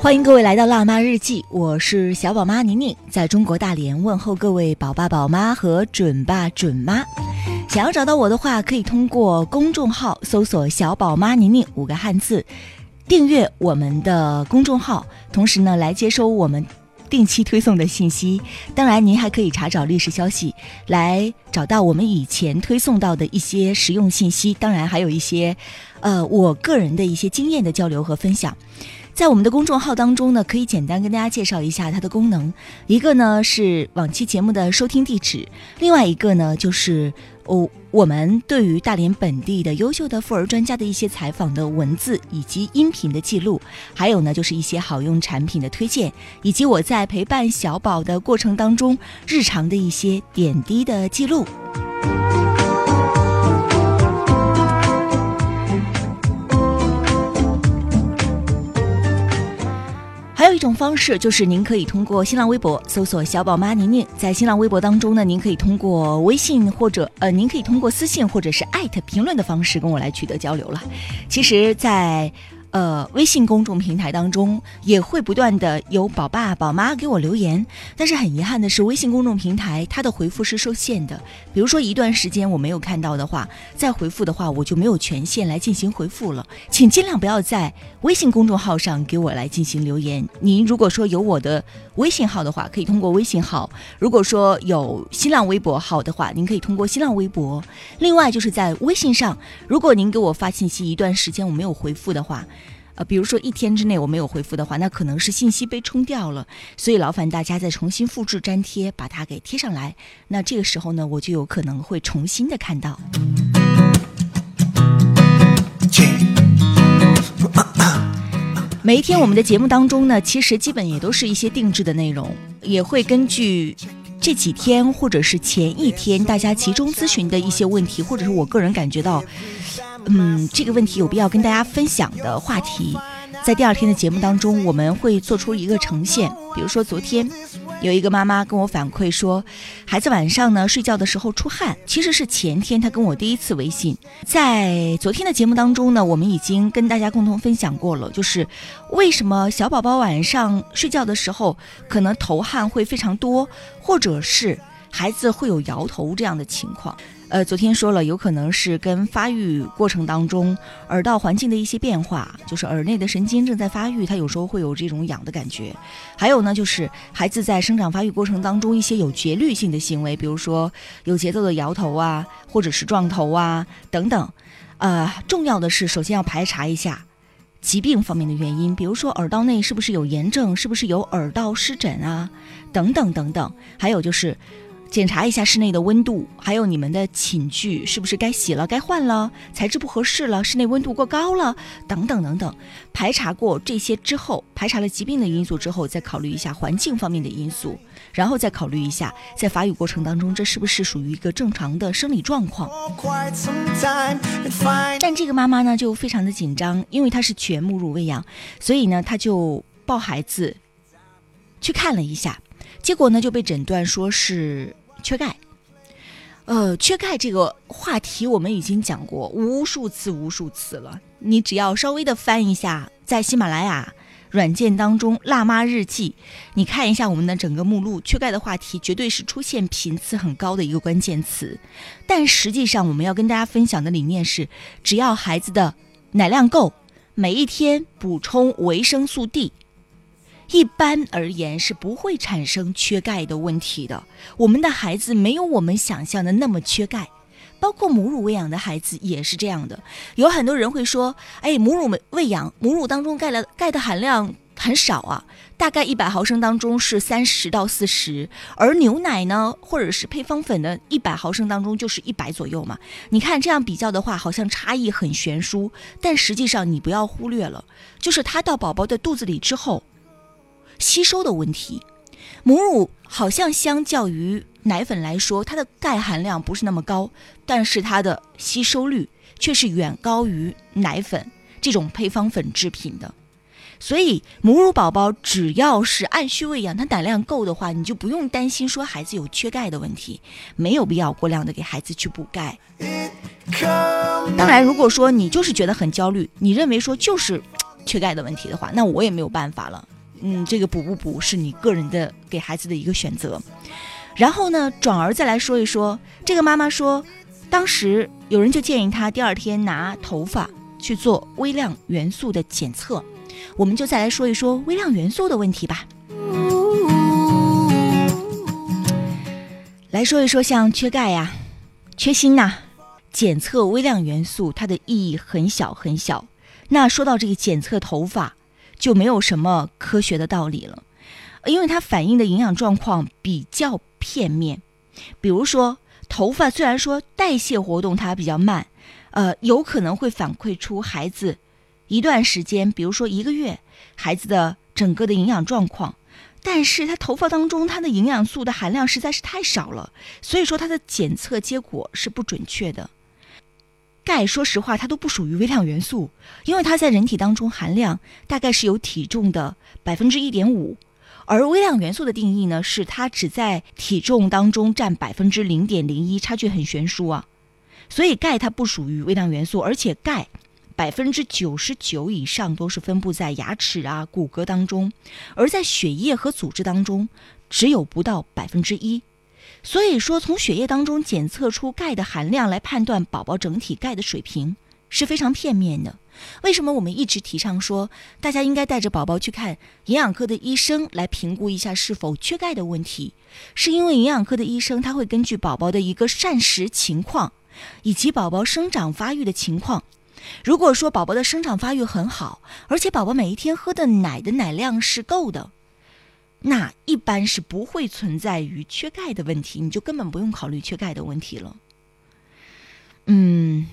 欢迎各位来到辣妈日记，我是小宝妈宁宁，在中国大连问候各位宝爸宝妈和准爸准妈。想要找到我的话，可以通过公众号搜索“小宝妈宁宁”五个汉字，订阅我们的公众号，同时呢来接收我们定期推送的信息。当然，您还可以查找历史消息，来找到我们以前推送到的一些实用信息。当然，还有一些，呃，我个人的一些经验的交流和分享。在我们的公众号当中呢，可以简单跟大家介绍一下它的功能。一个呢是往期节目的收听地址，另外一个呢就是哦，我们对于大连本地的优秀的妇儿专家的一些采访的文字以及音频的记录，还有呢就是一些好用产品的推荐，以及我在陪伴小宝的过程当中日常的一些点滴的记录。一种方式，就是您可以通过新浪微博搜索“小宝妈宁宁”。在新浪微博当中呢，您可以通过微信或者呃，您可以通过私信或者是艾特评论的方式跟我来取得交流了。其实，在呃，微信公众平台当中也会不断的有宝爸宝妈给我留言，但是很遗憾的是，微信公众平台它的回复是受限的。比如说一段时间我没有看到的话，再回复的话我就没有权限来进行回复了。请尽量不要在微信公众号上给我来进行留言。您如果说有我的微信号的话，可以通过微信号；如果说有新浪微博号的话，您可以通过新浪微博。另外就是在微信上，如果您给我发信息一段时间我没有回复的话，呃，比如说一天之内我没有回复的话，那可能是信息被冲掉了，所以劳烦大家再重新复制粘贴，把它给贴上来。那这个时候呢，我就有可能会重新的看到。每一天我们的节目当中呢，其实基本也都是一些定制的内容，也会根据这几天或者是前一天大家集中咨询的一些问题，或者是我个人感觉到。嗯，这个问题有必要跟大家分享的话题，在第二天的节目当中，我们会做出一个呈现。比如说，昨天有一个妈妈跟我反馈说，孩子晚上呢睡觉的时候出汗，其实是前天她跟我第一次微信。在昨天的节目当中呢，我们已经跟大家共同分享过了，就是为什么小宝宝晚上睡觉的时候可能头汗会非常多，或者是孩子会有摇头这样的情况。呃，昨天说了，有可能是跟发育过程当中耳道环境的一些变化，就是耳内的神经正在发育，它有时候会有这种痒的感觉。还有呢，就是孩子在生长发育过程当中一些有节律性的行为，比如说有节奏的摇头啊，或者是撞头啊等等。呃，重要的是，首先要排查一下疾病方面的原因，比如说耳道内是不是有炎症，是不是有耳道湿疹啊，等等等等。还有就是。检查一下室内的温度，还有你们的寝具是不是该洗了、该换了，材质不合适了，室内温度过高了，等等等等。排查过这些之后，排查了疾病的因素之后，再考虑一下环境方面的因素，然后再考虑一下在发育过程当中，这是不是属于一个正常的生理状况。但这个妈妈呢，就非常的紧张，因为她是全母乳喂养，所以呢，她就抱孩子去看了一下。结果呢，就被诊断说是缺钙。呃，缺钙这个话题我们已经讲过无数次、无数次了。你只要稍微的翻一下，在喜马拉雅软件当中《辣妈日记》，你看一下我们的整个目录，缺钙的话题绝对是出现频次很高的一个关键词。但实际上，我们要跟大家分享的理念是：只要孩子的奶量够，每一天补充维生素 D。一般而言是不会产生缺钙的问题的。我们的孩子没有我们想象的那么缺钙，包括母乳喂养的孩子也是这样的。有很多人会说：“哎，母乳喂养，母乳当中钙的钙的含量很少啊，大概一百毫升当中是三十到四十，而牛奶呢，或者是配方粉的一百毫升当中就是一百左右嘛。你看这样比较的话，好像差异很悬殊，但实际上你不要忽略了，就是它到宝宝的肚子里之后。”吸收的问题，母乳好像相较于奶粉来说，它的钙含量不是那么高，但是它的吸收率却是远高于奶粉这种配方粉制品的。所以，母乳宝宝只要是按需喂养，它奶量够的话，你就不用担心说孩子有缺钙的问题，没有必要过量的给孩子去补钙。当然，如果说你就是觉得很焦虑，你认为说就是缺钙的问题的话，那我也没有办法了。嗯，这个补不补是你个人的给孩子的一个选择。然后呢，转而再来说一说，这个妈妈说，当时有人就建议她第二天拿头发去做微量元素的检测。我们就再来说一说微量元素的问题吧。来说一说像缺钙呀、缺锌呐，检测微量元素它的意义很小很小。那说到这个检测头发，就没有什么科学的道理了，因为它反映的营养状况比较片面。比如说，头发虽然说代谢活动它比较慢，呃，有可能会反馈出孩子。一段时间，比如说一个月，孩子的整个的营养状况，但是他头发当中它的营养素的含量实在是太少了，所以说它的检测结果是不准确的。钙，说实话，它都不属于微量元素，因为它在人体当中含量大概是有体重的百分之一点五，而微量元素的定义呢，是它只在体重当中占百分之零点零一，差距很悬殊啊。所以钙它不属于微量元素，而且钙。百分之九十九以上都是分布在牙齿啊、骨骼当中，而在血液和组织当中只有不到百分之一。所以说，从血液当中检测出钙的含量来判断宝宝整体钙的水平是非常片面的。为什么我们一直提倡说大家应该带着宝宝去看营养科的医生来评估一下是否缺钙的问题？是因为营养科的医生他会根据宝宝的一个膳食情况以及宝宝生长发育的情况。如果说宝宝的生长发育很好，而且宝宝每一天喝的奶的奶量是够的，那一般是不会存在于缺钙的问题，你就根本不用考虑缺钙的问题了。嗯，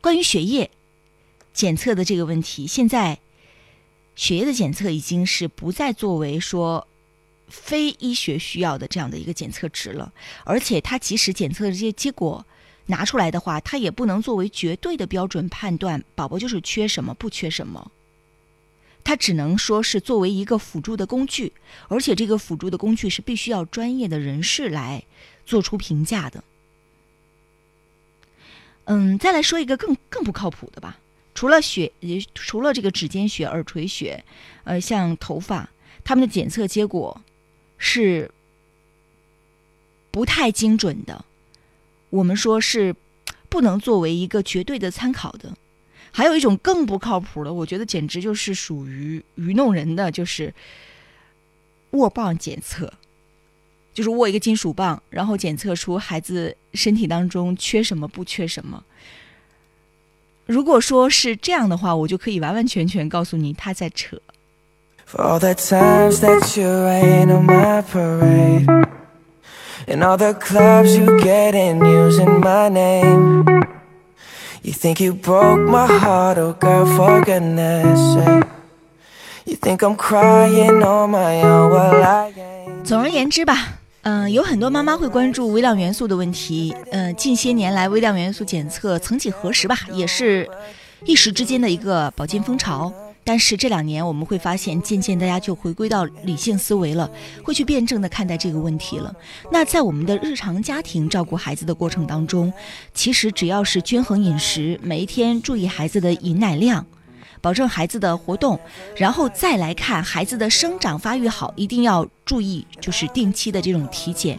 关于血液检测的这个问题，现在血液的检测已经是不再作为说非医学需要的这样的一个检测值了，而且它即使检测的这些结果。拿出来的话，它也不能作为绝对的标准判断宝宝就是缺什么不缺什么，它只能说是作为一个辅助的工具，而且这个辅助的工具是必须要专业的人士来做出评价的。嗯，再来说一个更更不靠谱的吧，除了血，除了这个指尖血、耳垂血，呃，像头发，他们的检测结果是不太精准的。我们说是不能作为一个绝对的参考的，还有一种更不靠谱的，我觉得简直就是属于愚弄人的，就是握棒检测，就是握一个金属棒，然后检测出孩子身体当中缺什么不缺什么。如果说是这样的话，我就可以完完全全告诉你他在扯。For all the times that you rain on my parade, and all the clubs you get in using my name you think you broke my heart oh girl for goodness sake you think i'm crying on my own well i ain't 总而言之吧嗯有很多妈妈会关注微量元素的问题嗯近些年来微量元素检测曾几何时吧也是一时之间的一个保健风潮但是这两年我们会发现，渐渐大家就回归到理性思维了，会去辩证的看待这个问题了。那在我们的日常家庭照顾孩子的过程当中，其实只要是均衡饮食，每一天注意孩子的饮奶量，保证孩子的活动，然后再来看孩子的生长发育好，一定要注意就是定期的这种体检。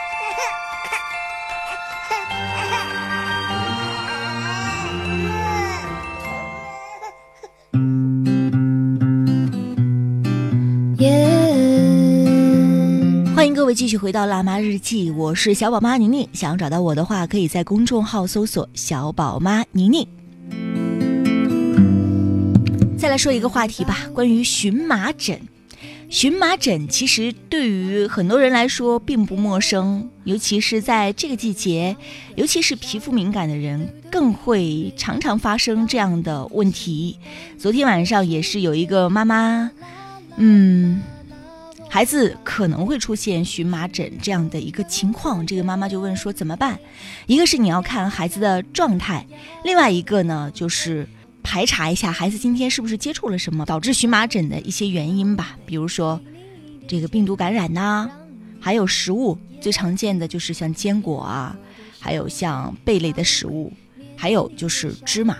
继续回到辣妈日记，我是小宝妈宁宁。想要找到我的话，可以在公众号搜索“小宝妈宁宁”。再来说一个话题吧，关于荨麻疹。荨麻疹其实对于很多人来说并不陌生，尤其是在这个季节，尤其是皮肤敏感的人，更会常常发生这样的问题。昨天晚上也是有一个妈妈，嗯。孩子可能会出现荨麻疹这样的一个情况，这个妈妈就问说怎么办？一个是你要看孩子的状态，另外一个呢就是排查一下孩子今天是不是接触了什么导致荨麻疹的一些原因吧，比如说这个病毒感染呐，还有食物最常见的就是像坚果啊，还有像贝类的食物，还有就是芝麻，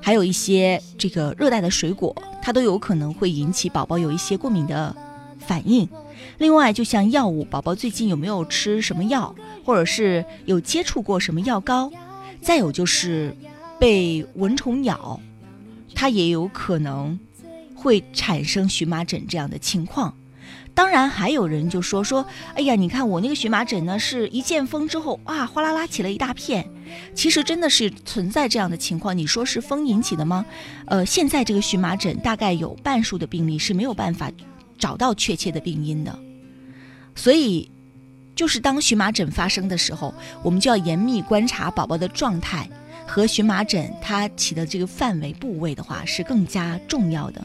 还有一些这个热带的水果，它都有可能会引起宝宝有一些过敏的。反应，另外就像药物，宝宝最近有没有吃什么药，或者是有接触过什么药膏？再有就是被蚊虫咬，它也有可能会产生荨麻疹这样的情况。当然，还有人就说说，哎呀，你看我那个荨麻疹呢，是一见风之后啊，哗啦啦起了一大片。其实真的是存在这样的情况，你说是风引起的吗？呃，现在这个荨麻疹大概有半数的病例是没有办法。找到确切的病因的，所以就是当荨麻疹发生的时候，我们就要严密观察宝宝的状态和荨麻疹它起的这个范围部位的话是更加重要的。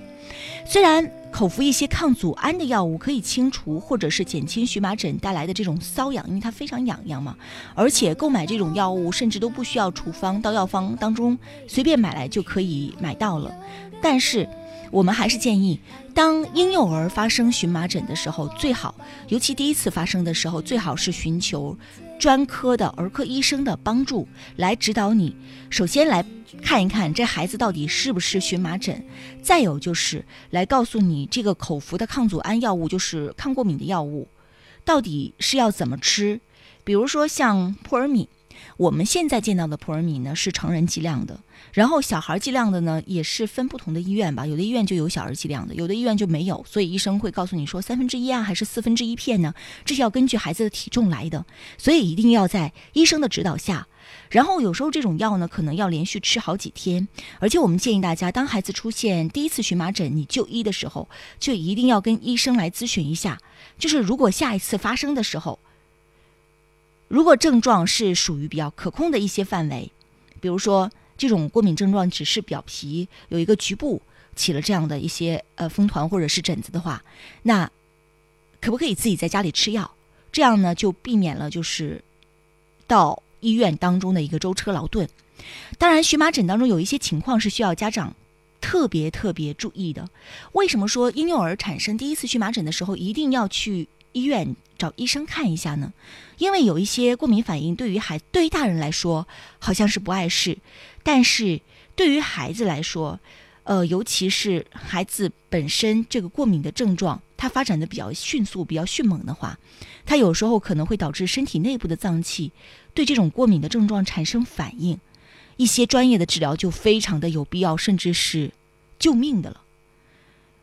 虽然口服一些抗组胺的药物可以清除或者是减轻荨麻疹带来的这种瘙痒，因为它非常痒痒嘛，而且购买这种药物甚至都不需要处方，到药方当中随便买来就可以买到了，但是。我们还是建议，当婴幼儿发生荨麻疹的时候，最好，尤其第一次发生的时候，最好是寻求专科的儿科医生的帮助来指导你。首先来看一看这孩子到底是不是荨麻疹，再有就是来告诉你这个口服的抗组胺药物，就是抗过敏的药物，到底是要怎么吃。比如说像扑尔敏，我们现在见到的扑尔敏呢是成人剂量的。然后小孩剂量的呢，也是分不同的医院吧，有的医院就有小儿剂量的，有的医院就没有，所以医生会告诉你说三分之一啊，还是四分之一片呢？这是要根据孩子的体重来的，所以一定要在医生的指导下。然后有时候这种药呢，可能要连续吃好几天，而且我们建议大家，当孩子出现第一次荨麻疹，你就医的时候，就一定要跟医生来咨询一下，就是如果下一次发生的时候，如果症状是属于比较可控的一些范围，比如说。这种过敏症状只是表皮有一个局部起了这样的一些呃风团或者是疹子的话，那可不可以自己在家里吃药？这样呢就避免了就是到医院当中的一个舟车劳顿。当然，荨麻疹当中有一些情况是需要家长特别特别注意的。为什么说婴幼儿产生第一次荨麻疹的时候一定要去医院找医生看一下呢？因为有一些过敏反应对于孩对于大人来说好像是不碍事。但是对于孩子来说，呃，尤其是孩子本身这个过敏的症状，它发展的比较迅速、比较迅猛的话，它有时候可能会导致身体内部的脏器对这种过敏的症状产生反应，一些专业的治疗就非常的有必要，甚至是救命的了。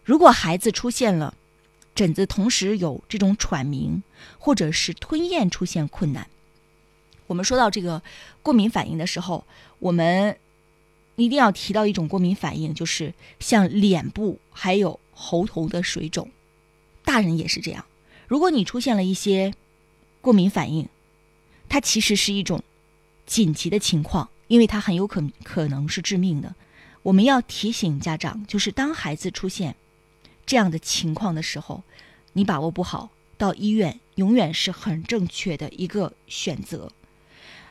如果孩子出现了疹子，同时有这种喘鸣或者是吞咽出现困难。我们说到这个过敏反应的时候，我们一定要提到一种过敏反应，就是像脸部还有喉头的水肿，大人也是这样。如果你出现了一些过敏反应，它其实是一种紧急的情况，因为它很有可可能是致命的。我们要提醒家长，就是当孩子出现这样的情况的时候，你把握不好，到医院永远是很正确的一个选择。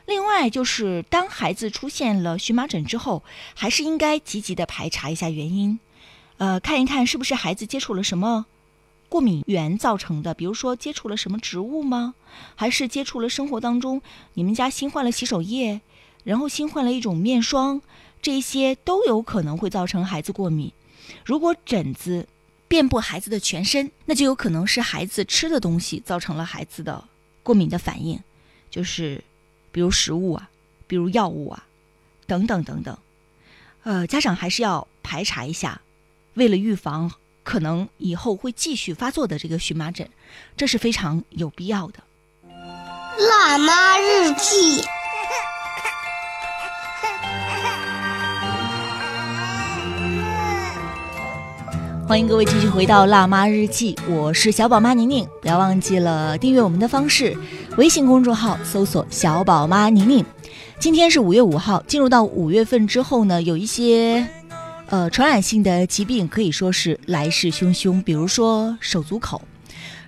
另外，就是当孩子出现了荨麻疹之后，还是应该积极的排查一下原因，呃，看一看是不是孩子接触了什么过敏源造成的，比如说接触了什么植物吗？还是接触了生活当中你们家新换了洗手液，然后新换了一种面霜，这些都有可能会造成孩子过敏。如果疹子遍布孩子的全身，那就有可能是孩子吃的东西造成了孩子的过敏的反应，就是。比如食物啊，比如药物啊，等等等等，呃，家长还是要排查一下，为了预防可能以后会继续发作的这个荨麻疹，这是非常有必要的。辣妈日记。欢迎各位继续回到《辣妈日记》，我是小宝妈宁宁。不要忘记了订阅我们的方式，微信公众号搜索“小宝妈宁宁”。今天是五月五号，进入到五月份之后呢，有一些呃传染性的疾病可以说是来势汹汹，比如说手足口。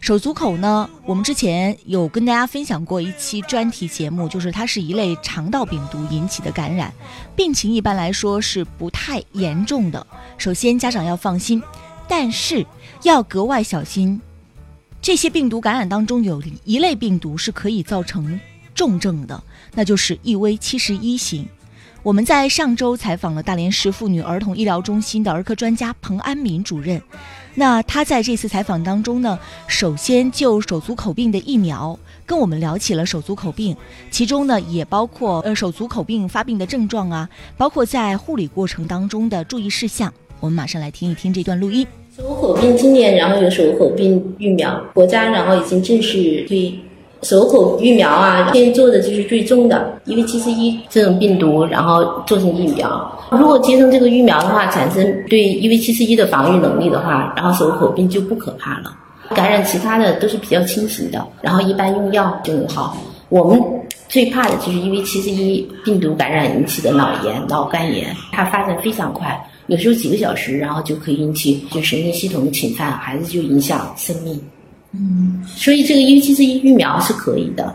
手足口呢，我们之前有跟大家分享过一期专题节目，就是它是一类肠道病毒引起的感染，病情一般来说是不太严重的。首先，家长要放心。但是要格外小心，这些病毒感染当中有一类病毒是可以造成重症的，那就是 EV 七十一型。我们在上周采访了大连市妇女儿童医疗中心的儿科专家彭安敏主任，那他在这次采访当中呢，首先就手足口病的疫苗跟我们聊起了手足口病，其中呢也包括呃手足口病发病的症状啊，包括在护理过程当中的注意事项。我们马上来听一听这段录音。手口病今年，然后有手口病疫苗，国家然后已经正式推手口疫苗啊。现在做的就是最重的，因为七十一这种病毒，然后做成疫苗。如果接种这个疫苗的话，产生对因为七十一的防御能力的话，然后手口病就不可怕了。感染其他的都是比较轻型的，然后一般用药就能好。我们最怕的就是因为七十一病毒感染引起的脑炎、脑干炎，它发展非常快。有时候几个小时，然后就可以引起就神经系统的侵犯，孩子就影响生命。嗯，所以这个 U 七十一疫苗是可以的。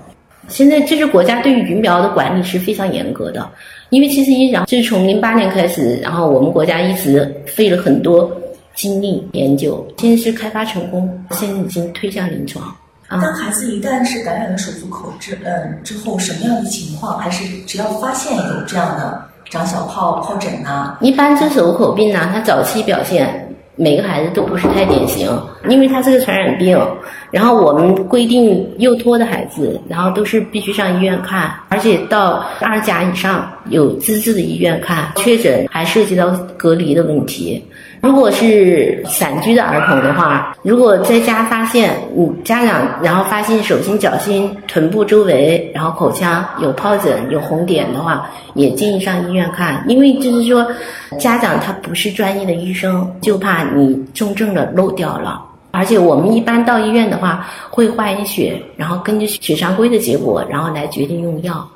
现在这是国家对于疫苗的管理是非常严格的，因为七十一，然后就是从零八年开始，然后我们国家一直费了很多精力研究，现在是开发成功，现在已经推向临床。当孩子一旦是感染了手足口之嗯之后，什么样的情况？还是只要发现有这样的？长小疱疱疹呐，一般这手口病呢，它早期表现每个孩子都不是太典型，因为它是个传染病。然后我们规定幼托的孩子，然后都是必须上医院看，而且到二甲以上有资质的医院看，确诊还涉及到隔离的问题。如果是散居的儿童的话，如果在家发现，嗯，家长然后发现手心、脚心、臀部周围，然后口腔有疱疹、有红点的话，也建议上医院看，因为就是说，家长他不是专业的医生，就怕你重症的漏掉了。而且我们一般到医院的话，会化验血，然后根据血常规的结果，然后来决定用药，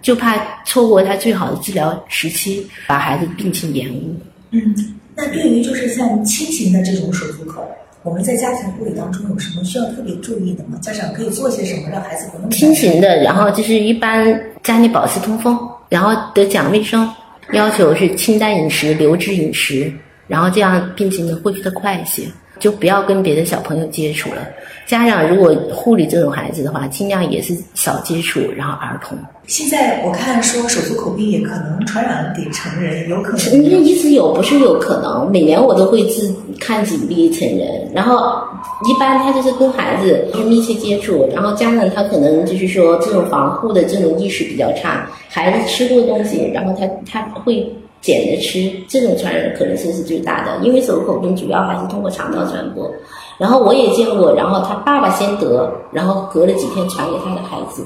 就怕错过他最好的治疗时期，把孩子病情延误。嗯。那对于就是像轻型的这种手足口，我们在家庭护理当中有什么需要特别注意的吗？家长可以做些什么让孩子不那么轻型的？然后就是一般家里保持通风，然后得讲卫生，要求是清淡饮食、流质饮食，然后这样病情能恢复的快一些，就不要跟别的小朋友接触了。家长如果护理这种孩子的话，尽量也是少接触，然后儿童。现在我看说手足口病也可能传染给成人，有可能。成人一直有，不是有可能。每年我都会自看几例成人，然后一般他就是跟孩子就是密切接触，然后家长他可能就是说这种防护的这种意识比较差，孩子吃过东西，然后他他会捡着吃，这种传染可能性是最大的。因为手足口病主要还是通过肠道传播。然后我也见过，然后他爸爸先得，然后隔了几天传给他的孩子，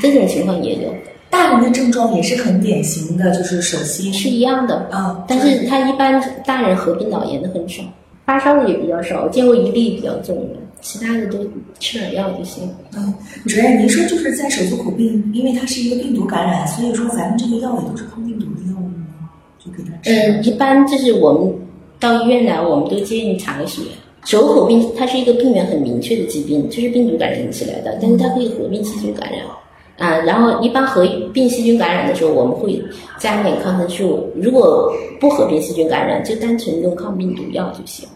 这种情况也有。大人的症状也是很典型的，就是手心是一样的啊，但是他一般大人合并脑炎的很少，发烧的也比较少，见过一例比较重的，其他的都吃点药就行。嗯，主任，您说就是在手足口病，因为它是一个病毒感染，所以说咱们这个药也都是抗病毒的药？嗯，一般就是我们到医院来，我们都建议查个血。手口病它是一个病原很明确的疾病，就是病毒感染起来的，但是它可以合并细菌感染，啊，然后一般合并细菌感染的时候，我们会加一点抗生素，如果不合并细菌感染，就单纯用抗病毒药就行。